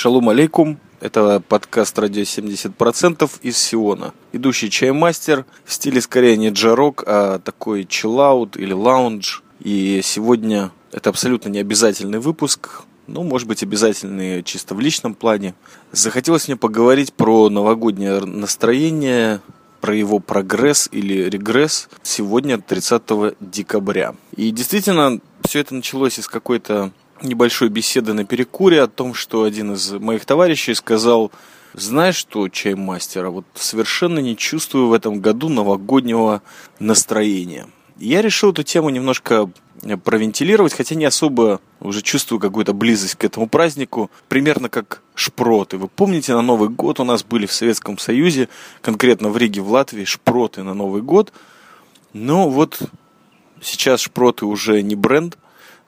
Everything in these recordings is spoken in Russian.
Шалом алейкум. Это подкаст «Радио 70%» из Сиона. Идущий чаймастер в стиле скорее не джарок, а такой чиллаут или лаунж. И сегодня это абсолютно не обязательный выпуск, ну, может быть, обязательный чисто в личном плане. Захотелось мне поговорить про новогоднее настроение, про его прогресс или регресс сегодня, 30 декабря. И действительно, все это началось из какой-то небольшой беседы на перекуре о том, что один из моих товарищей сказал, знаешь что, чаймастера, вот совершенно не чувствую в этом году новогоднего настроения. Я решил эту тему немножко провентилировать, хотя не особо уже чувствую какую-то близость к этому празднику, примерно как шпроты. Вы помните, на Новый год у нас были в Советском Союзе, конкретно в Риге, в Латвии, шпроты на Новый год. Но вот сейчас шпроты уже не бренд,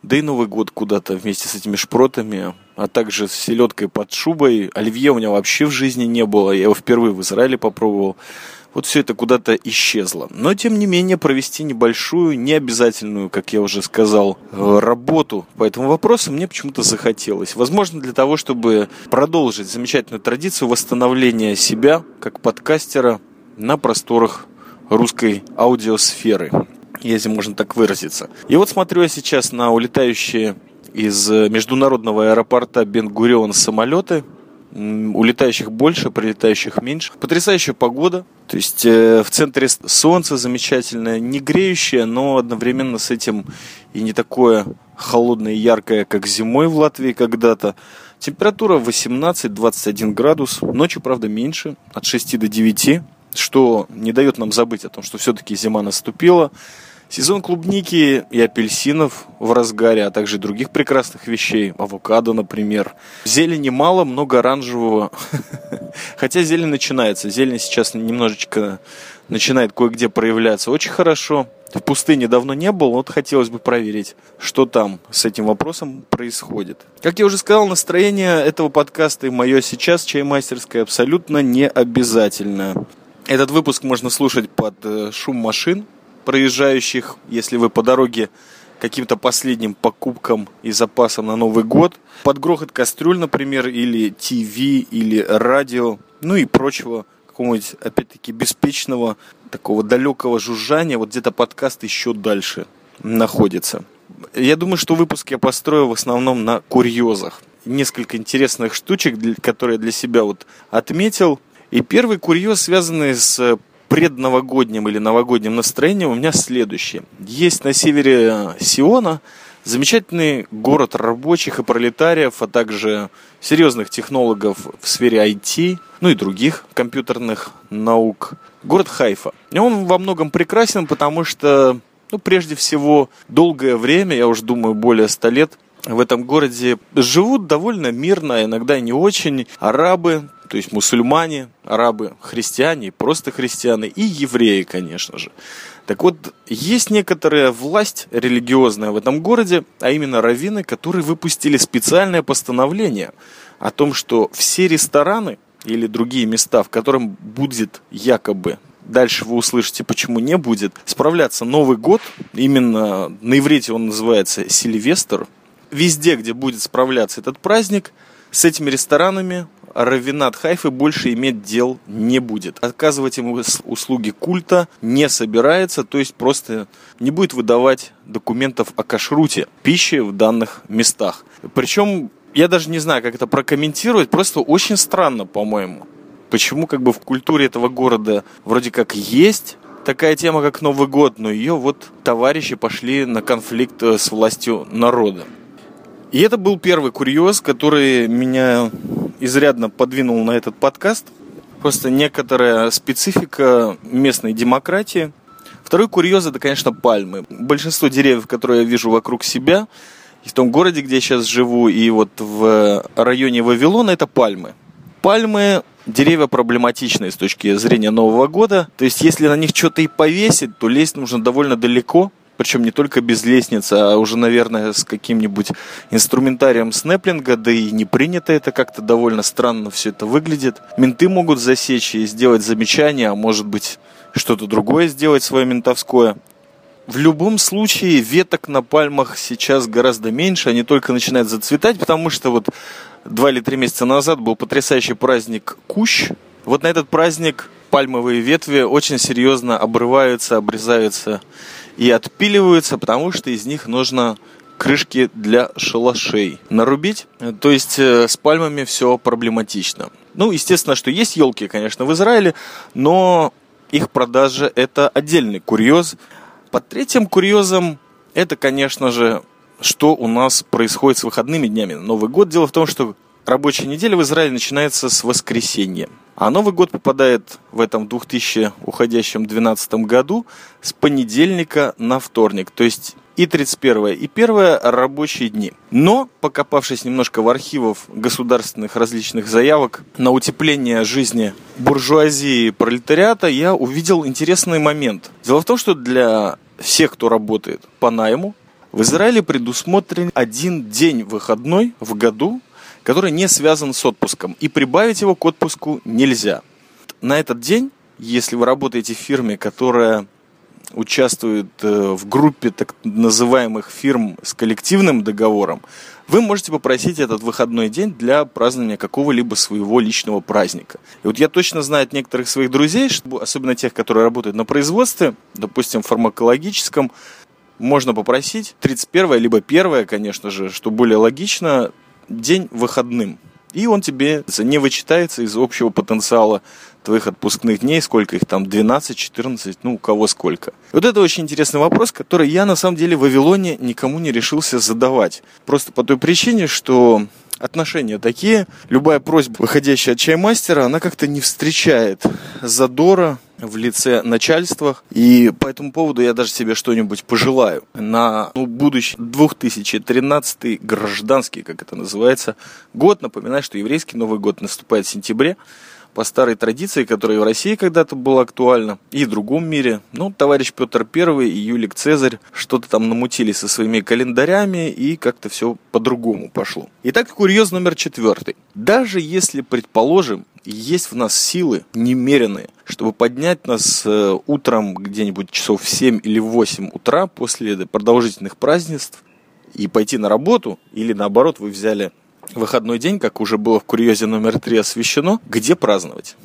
да и Новый год куда-то вместе с этими шпротами, а также с селедкой под шубой. Оливье у меня вообще в жизни не было, я его впервые в Израиле попробовал. Вот все это куда-то исчезло. Но, тем не менее, провести небольшую, необязательную, как я уже сказал, э, работу по этому вопросу мне почему-то захотелось. Возможно, для того, чтобы продолжить замечательную традицию восстановления себя как подкастера на просторах русской аудиосферы если можно так выразиться. И вот смотрю я сейчас на улетающие из международного аэропорта Бенгурион самолеты. Улетающих больше, прилетающих меньше. Потрясающая погода. То есть э, в центре солнце замечательное, не греющее, но одновременно с этим и не такое холодное и яркое, как зимой в Латвии когда-то. Температура 18-21 градус. Ночью, правда, меньше, от 6 до 9, что не дает нам забыть о том, что все-таки зима наступила. Сезон клубники и апельсинов в разгаре, а также других прекрасных вещей. Авокадо, например. Зелени мало, много оранжевого. Хотя зелень начинается. Зелень сейчас немножечко начинает кое-где проявляться. Очень хорошо. В пустыне давно не был, вот хотелось бы проверить, что там с этим вопросом происходит. Как я уже сказал, настроение этого подкаста и мое сейчас, чаймастерское, абсолютно не обязательно. Этот выпуск можно слушать под э, шум машин, проезжающих, если вы по дороге каким-то последним покупкам и запасам на Новый год. Под грохот кастрюль, например, или ТВ, или радио, ну и прочего какого-нибудь, опять-таки, беспечного, такого далекого жужжания. Вот где-то подкаст еще дальше находится. Я думаю, что выпуск я построю в основном на курьезах. Несколько интересных штучек, которые я для себя вот отметил. И первый курьез, связанный с предновогоднем или новогоднем настроением у меня следующее. Есть на севере Сиона замечательный город рабочих и пролетариев, а также серьезных технологов в сфере IT, ну и других компьютерных наук. Город Хайфа. И он во многом прекрасен, потому что, ну, прежде всего, долгое время, я уже думаю, более ста лет, в этом городе живут довольно мирно, иногда не очень, арабы, то есть мусульмане, арабы, христиане, просто христиане и евреи, конечно же. Так вот, есть некоторая власть религиозная в этом городе, а именно раввины, которые выпустили специальное постановление о том, что все рестораны или другие места, в котором будет якобы дальше вы услышите, почему не будет, справляться Новый год, именно на иврите он называется Сильвестр, везде, где будет справляться этот праздник, с этими ресторанами Равинат Хайфы больше иметь дел не будет. Оказывать ему услуги культа не собирается, то есть просто не будет выдавать документов о кашруте пищи в данных местах. Причем я даже не знаю, как это прокомментировать, просто очень странно, по-моему. Почему как бы в культуре этого города вроде как есть такая тема, как Новый год, но ее вот товарищи пошли на конфликт э, с властью народа. И это был первый курьез, который меня изрядно подвинул на этот подкаст. Просто некоторая специфика местной демократии. Второй курьез это, конечно, пальмы. Большинство деревьев, которые я вижу вокруг себя, и в том городе, где я сейчас живу, и вот в районе Вавилона, это пальмы. Пальмы деревья проблематичные с точки зрения Нового года. То есть, если на них что-то и повесить, то лезть нужно довольно далеко. Причем не только без лестницы, а уже, наверное, с каким-нибудь инструментарием снеплинга, да и не принято это как-то довольно странно все это выглядит. Менты могут засечь и сделать замечание, а может быть что-то другое сделать свое ментовское. В любом случае веток на пальмах сейчас гораздо меньше, они только начинают зацветать, потому что вот два или три месяца назад был потрясающий праздник Кущ. Вот на этот праздник пальмовые ветви очень серьезно обрываются, обрезаются и отпиливаются, потому что из них нужно крышки для шалашей нарубить. То есть э, с пальмами все проблематично. Ну, естественно, что есть елки, конечно, в Израиле, но их продажа это отдельный курьез. Под третьим курьезом это, конечно же, что у нас происходит с выходными днями. Новый год. Дело в том, что рабочая неделя в Израиле начинается с воскресенья. А Новый год попадает в этом 2000 уходящем 12 году с понедельника на вторник. То есть и 31 и 1 рабочие дни. Но, покопавшись немножко в архивах государственных различных заявок на утепление жизни буржуазии и пролетариата, я увидел интересный момент. Дело в том, что для всех, кто работает по найму, в Израиле предусмотрен один день выходной в году, который не связан с отпуском. И прибавить его к отпуску нельзя. На этот день, если вы работаете в фирме, которая участвует э, в группе так называемых фирм с коллективным договором, вы можете попросить этот выходной день для празднования какого-либо своего личного праздника. И вот я точно знаю от некоторых своих друзей, что, особенно тех, которые работают на производстве, допустим, фармакологическом, можно попросить 31 либо 1, конечно же, что более логично, день выходным. И он тебе не вычитается из общего потенциала твоих отпускных дней, сколько их там, 12, 14, ну, у кого сколько. Вот это очень интересный вопрос, который я на самом деле в Вавилоне никому не решился задавать. Просто по той причине, что отношения такие. Любая просьба, выходящая от чаймастера, она как-то не встречает задора в лице начальства. И по этому поводу я даже себе что-нибудь пожелаю. На ну, будущий 2013 гражданский, как это называется, год. Напоминаю, что еврейский Новый год наступает в сентябре по старой традиции, которая в России когда-то была актуальна, и в другом мире. Ну, товарищ Петр I и Юлик Цезарь что-то там намутили со своими календарями, и как-то все по-другому пошло. Итак, курьез номер четвертый. Даже если, предположим, есть в нас силы немеренные, чтобы поднять нас э, утром где-нибудь часов в 7 или в 8 утра после продолжительных празднеств и пойти на работу, или наоборот, вы взяли выходной день, как уже было в курьезе номер три освещено, где праздновать.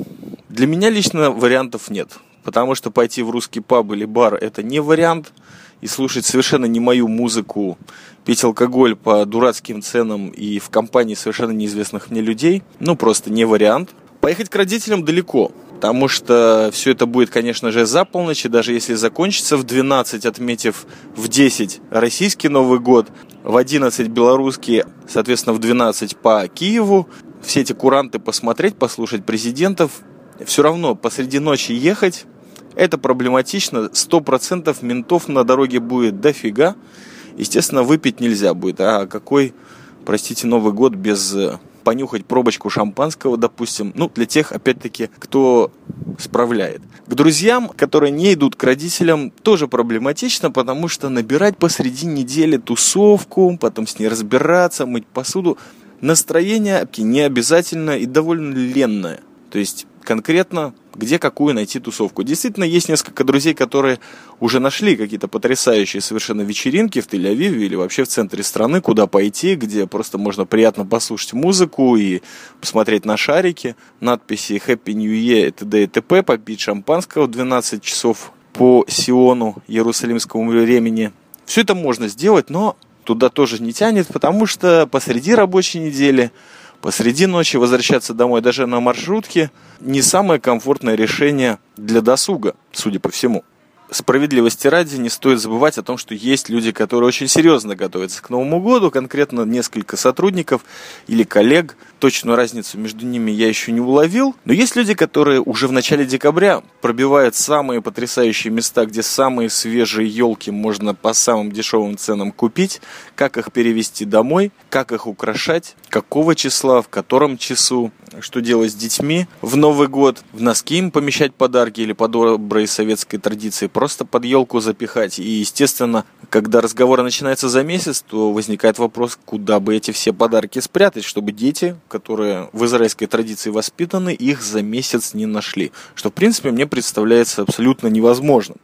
Для меня лично вариантов нет, потому что пойти в русский паб или бар это не вариант, и слушать совершенно не мою музыку, пить алкоголь по дурацким ценам и в компании совершенно неизвестных мне людей, ну просто не вариант. Поехать к родителям далеко, потому что все это будет, конечно же, за полночь, и даже если закончится в 12, отметив в 10 российский Новый год, в 11 белорусский, соответственно, в 12 по Киеву. Все эти куранты посмотреть, послушать президентов. Все равно посреди ночи ехать, это проблематично. 100% ментов на дороге будет дофига. Естественно, выпить нельзя будет. А какой, простите, Новый год без э, понюхать пробочку шампанского, допустим, ну, для тех, опять-таки, кто справляет. К друзьям, которые не идут к родителям, тоже проблематично, потому что набирать посреди недели тусовку, потом с ней разбираться, мыть посуду, настроение не обязательно и довольно ленное. То есть конкретно, где какую найти тусовку. Действительно, есть несколько друзей, которые уже нашли какие-то потрясающие совершенно вечеринки в Тель-Авиве или вообще в центре страны, куда пойти, где просто можно приятно послушать музыку и посмотреть на шарики, надписи Happy New Year и т.д. и т.п., попить шампанского в 12 часов по Сиону, Иерусалимскому времени. Все это можно сделать, но туда тоже не тянет, потому что посреди рабочей недели посреди ночи возвращаться домой даже на маршрутке не самое комфортное решение для досуга, судя по всему справедливости ради не стоит забывать о том, что есть люди, которые очень серьезно готовятся к Новому году, конкретно несколько сотрудников или коллег. Точную разницу между ними я еще не уловил. Но есть люди, которые уже в начале декабря пробивают самые потрясающие места, где самые свежие елки можно по самым дешевым ценам купить, как их перевести домой, как их украшать, какого числа, в котором часу, что делать с детьми в Новый год, в носки им помещать подарки или по доброй советской традиции просто под елку запихать. И, естественно, когда разговор начинается за месяц, то возникает вопрос, куда бы эти все подарки спрятать, чтобы дети, которые в израильской традиции воспитаны, их за месяц не нашли. Что, в принципе, мне представляется абсолютно невозможным.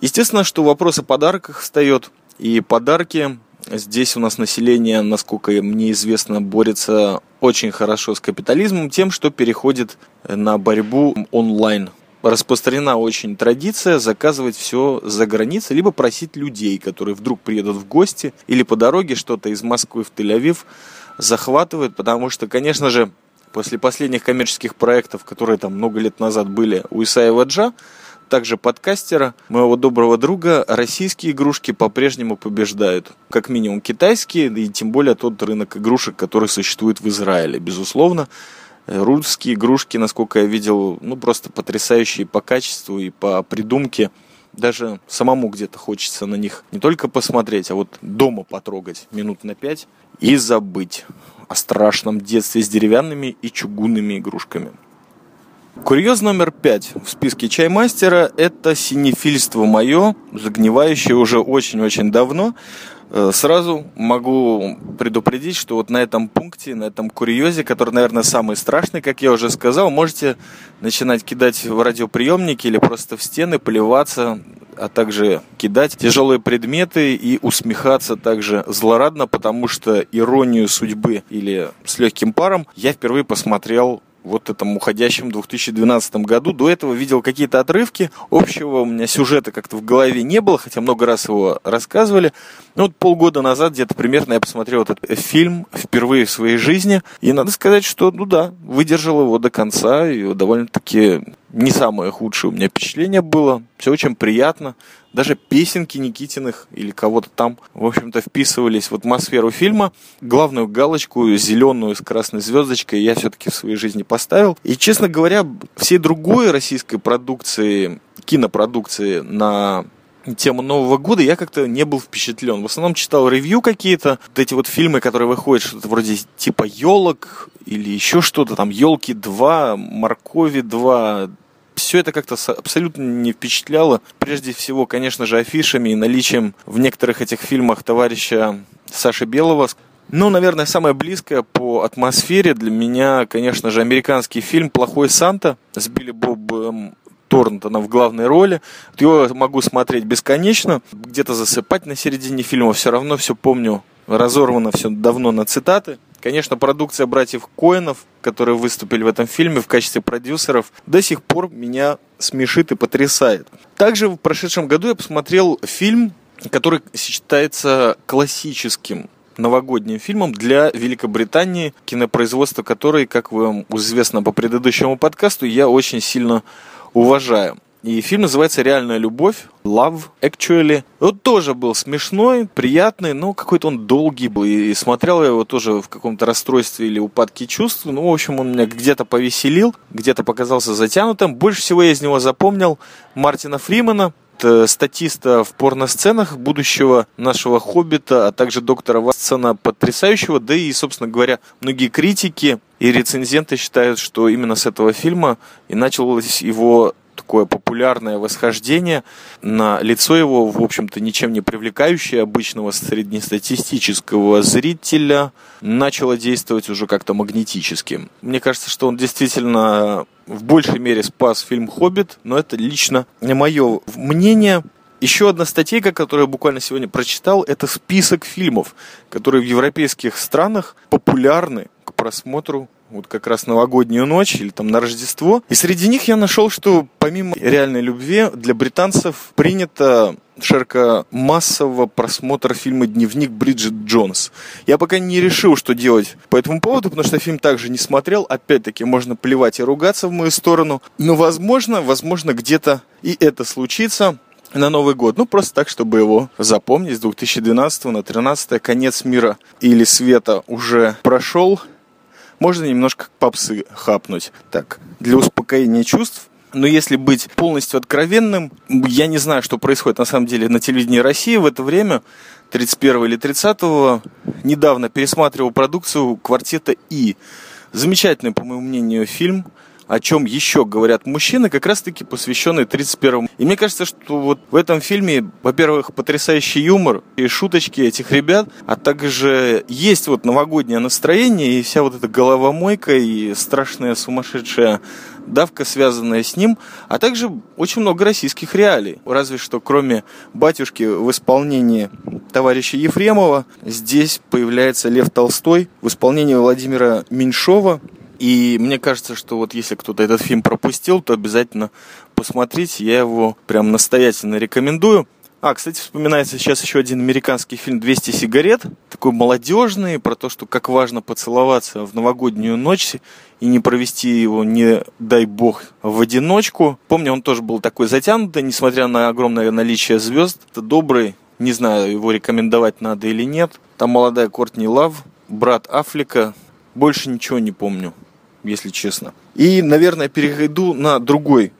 Естественно, что вопрос о подарках встает, и подарки Здесь у нас население, насколько мне известно, борется очень хорошо с капитализмом тем, что переходит на борьбу онлайн. Распространена очень традиция заказывать все за границей, либо просить людей, которые вдруг приедут в гости или по дороге что-то из Москвы в Тель-Авив захватывают, потому что, конечно же, после последних коммерческих проектов, которые там много лет назад были у Исаева Джа, также подкастера, моего доброго друга, российские игрушки по-прежнему побеждают. Как минимум китайские, и тем более тот рынок игрушек, который существует в Израиле, безусловно. Русские игрушки, насколько я видел, ну просто потрясающие по качеству и по придумке. Даже самому где-то хочется на них не только посмотреть, а вот дома потрогать минут на пять и забыть о страшном детстве с деревянными и чугунными игрушками. Курьез номер пять в списке чаймастера – это синефильство мое, загнивающее уже очень-очень давно. Э, сразу могу предупредить, что вот на этом пункте, на этом курьезе, который, наверное, самый страшный, как я уже сказал, можете начинать кидать в радиоприемники или просто в стены, поливаться, а также кидать тяжелые предметы и усмехаться также злорадно, потому что иронию судьбы или с легким паром я впервые посмотрел вот этом уходящем 2012 году. До этого видел какие-то отрывки. Общего у меня сюжета как-то в голове не было, хотя много раз его рассказывали. Ну вот полгода назад где-то примерно я посмотрел этот фильм впервые в своей жизни. И надо сказать, что, ну да, выдержал его до конца. И довольно-таки не самое худшее у меня впечатление было. Все очень приятно. Даже песенки Никитиных или кого-то там, в общем-то, вписывались в атмосферу фильма. Главную галочку, зеленую с красной звездочкой, я все-таки в своей жизни поставил. И, честно говоря, всей другой российской продукции, кинопродукции на тему Нового года я как-то не был впечатлен. В основном читал ревью какие-то, вот эти вот фильмы, которые выходят, что-то вроде типа елок или еще что-то, там елки 2, моркови 2, все это как-то абсолютно не впечатляло. Прежде всего, конечно же, афишами и наличием в некоторых этих фильмах товарища Саши Белого. Ну, наверное, самое близкое по атмосфере для меня, конечно же, американский фильм «Плохой Санта» с Билли Бобом Торнтона в главной роли. Его могу смотреть бесконечно, где-то засыпать на середине фильма, все равно все помню, разорвано все давно на цитаты. Конечно, продукция братьев Коинов, которые выступили в этом фильме в качестве продюсеров, до сих пор меня смешит и потрясает. Также в прошедшем году я посмотрел фильм, который считается классическим новогодним фильмом для Великобритании, кинопроизводство которой, как вам известно по предыдущему подкасту, я очень сильно уважаю. И фильм называется «Реальная любовь», «Love Actually». Вот тоже был смешной, приятный, но какой-то он долгий был. И смотрел я его тоже в каком-то расстройстве или упадке чувств. Ну, в общем, он меня где-то повеселил, где-то показался затянутым. Больше всего я из него запомнил Мартина Фримана, статиста в порносценах будущего нашего «Хоббита», а также доктора Ватсона потрясающего, да и, собственно говоря, многие критики и рецензенты считают, что именно с этого фильма и началось его такое популярное восхождение на лицо его, в общем-то, ничем не привлекающее обычного среднестатистического зрителя, начало действовать уже как-то магнетически. Мне кажется, что он действительно в большей мере спас фильм «Хоббит», но это лично мое мнение. Еще одна статейка, которую я буквально сегодня прочитал, это список фильмов, которые в европейских странах популярны к просмотру вот как раз новогоднюю ночь или там на Рождество. И среди них я нашел, что помимо реальной любви для британцев принято широкомассового просмотра фильма «Дневник Бриджит Джонс». Я пока не решил, что делать по этому поводу, потому что фильм также не смотрел. Опять-таки, можно плевать и ругаться в мою сторону. Но, возможно, возможно, где-то и это случится на Новый год. Ну, просто так, чтобы его запомнить. С 2012 на 2013 конец мира или света уже прошел можно немножко попсы хапнуть. Так, для успокоения чувств но если быть полностью откровенным, я не знаю, что происходит на самом деле на телевидении России в это время, 31 или 30 недавно пересматривал продукцию «Квартета И». Замечательный, по моему мнению, фильм о чем еще говорят мужчины, как раз-таки посвященный 31-му. И мне кажется, что вот в этом фильме, во-первых, потрясающий юмор и шуточки этих ребят, а также есть вот новогоднее настроение и вся вот эта головомойка и страшная сумасшедшая давка, связанная с ним, а также очень много российских реалий. Разве что кроме «Батюшки» в исполнении товарища Ефремова, здесь появляется Лев Толстой в исполнении Владимира Меньшова. И мне кажется, что вот если кто-то этот фильм пропустил, то обязательно посмотрите. Я его прям настоятельно рекомендую. А, кстати, вспоминается сейчас еще один американский фильм «200 сигарет». Такой молодежный, про то, что как важно поцеловаться в новогоднюю ночь и не провести его, не дай бог, в одиночку. Помню, он тоже был такой затянутый, несмотря на огромное наличие звезд. Это добрый, не знаю, его рекомендовать надо или нет. Там молодая Кортни Лав, брат Аффлека. Больше ничего не помню, если честно. И, наверное, перейду на другой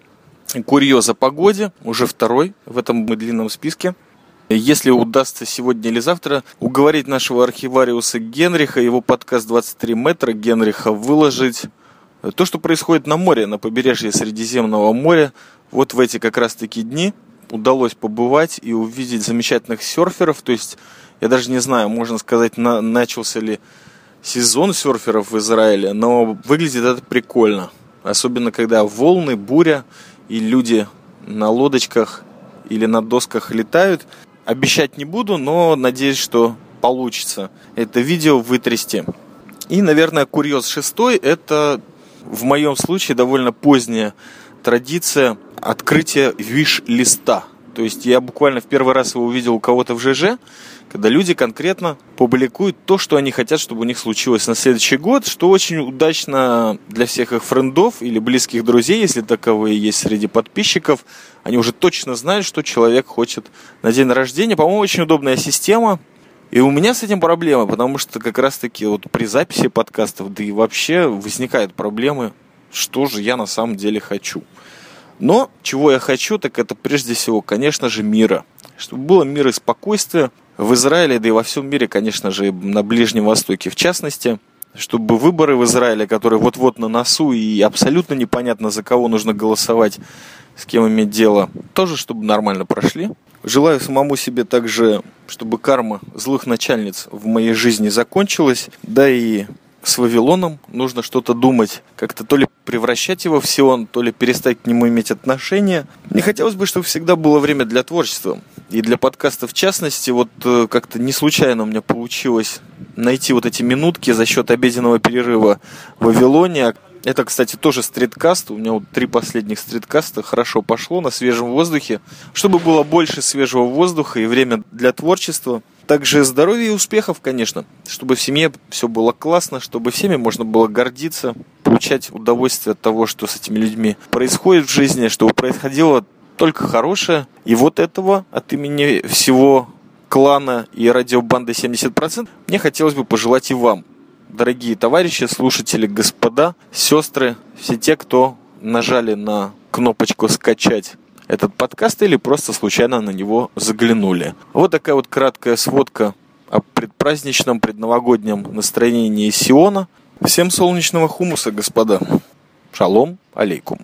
Курьез о погоде, уже второй в этом длинном списке. Если удастся сегодня или завтра уговорить нашего архивариуса Генриха, его подкаст 23 метра Генриха выложить то, что происходит на море, на побережье Средиземного моря, вот в эти как раз-таки дни удалось побывать и увидеть замечательных серферов. То есть, я даже не знаю, можно сказать, на, начался ли сезон серферов в Израиле, но выглядит это прикольно. Особенно, когда волны, буря, и люди на лодочках или на досках летают. Обещать не буду, но надеюсь, что получится это видео вытрясти. И, наверное, курьез шестой – это в моем случае довольно поздняя традиция открытия виш-листа. То есть я буквально в первый раз его увидел у кого-то в ЖЖ, когда люди конкретно публикуют то, что они хотят, чтобы у них случилось на следующий год, что очень удачно для всех их френдов или близких друзей, если таковые есть среди подписчиков. Они уже точно знают, что человек хочет на день рождения. По-моему, очень удобная система. И у меня с этим проблема, потому что как раз-таки вот при записи подкастов, да и вообще возникают проблемы, что же я на самом деле хочу. Но чего я хочу, так это прежде всего, конечно же, мира. Чтобы было мир и спокойствие, в Израиле, да и во всем мире, конечно же, на Ближнем Востоке в частности, чтобы выборы в Израиле, которые вот-вот на носу и абсолютно непонятно за кого нужно голосовать, с кем иметь дело, тоже чтобы нормально прошли. Желаю самому себе также, чтобы карма злых начальниц в моей жизни закончилась, да и с Вавилоном нужно что-то думать, как-то то ли превращать его в Сион, то ли перестать к нему иметь отношения. Мне хотелось бы, чтобы всегда было время для творчества. И для подкаста в частности, вот э, как-то не случайно у меня получилось найти вот эти минутки за счет обеденного перерыва в Вавилоне. Это, кстати, тоже стриткаст. У меня вот три последних стриткаста хорошо пошло на свежем воздухе. Чтобы было больше свежего воздуха и время для творчества. Также здоровья и успехов, конечно. Чтобы в семье все было классно, чтобы всеми можно было гордиться, получать удовольствие от того, что с этими людьми происходит в жизни, чтобы происходило только хорошее. И вот этого от имени всего клана и радиобанды 70% мне хотелось бы пожелать и вам дорогие товарищи, слушатели, господа, сестры, все те, кто нажали на кнопочку «Скачать» этот подкаст или просто случайно на него заглянули. Вот такая вот краткая сводка о предпраздничном, предновогоднем настроении Сиона. Всем солнечного хумуса, господа. Шалом алейкум.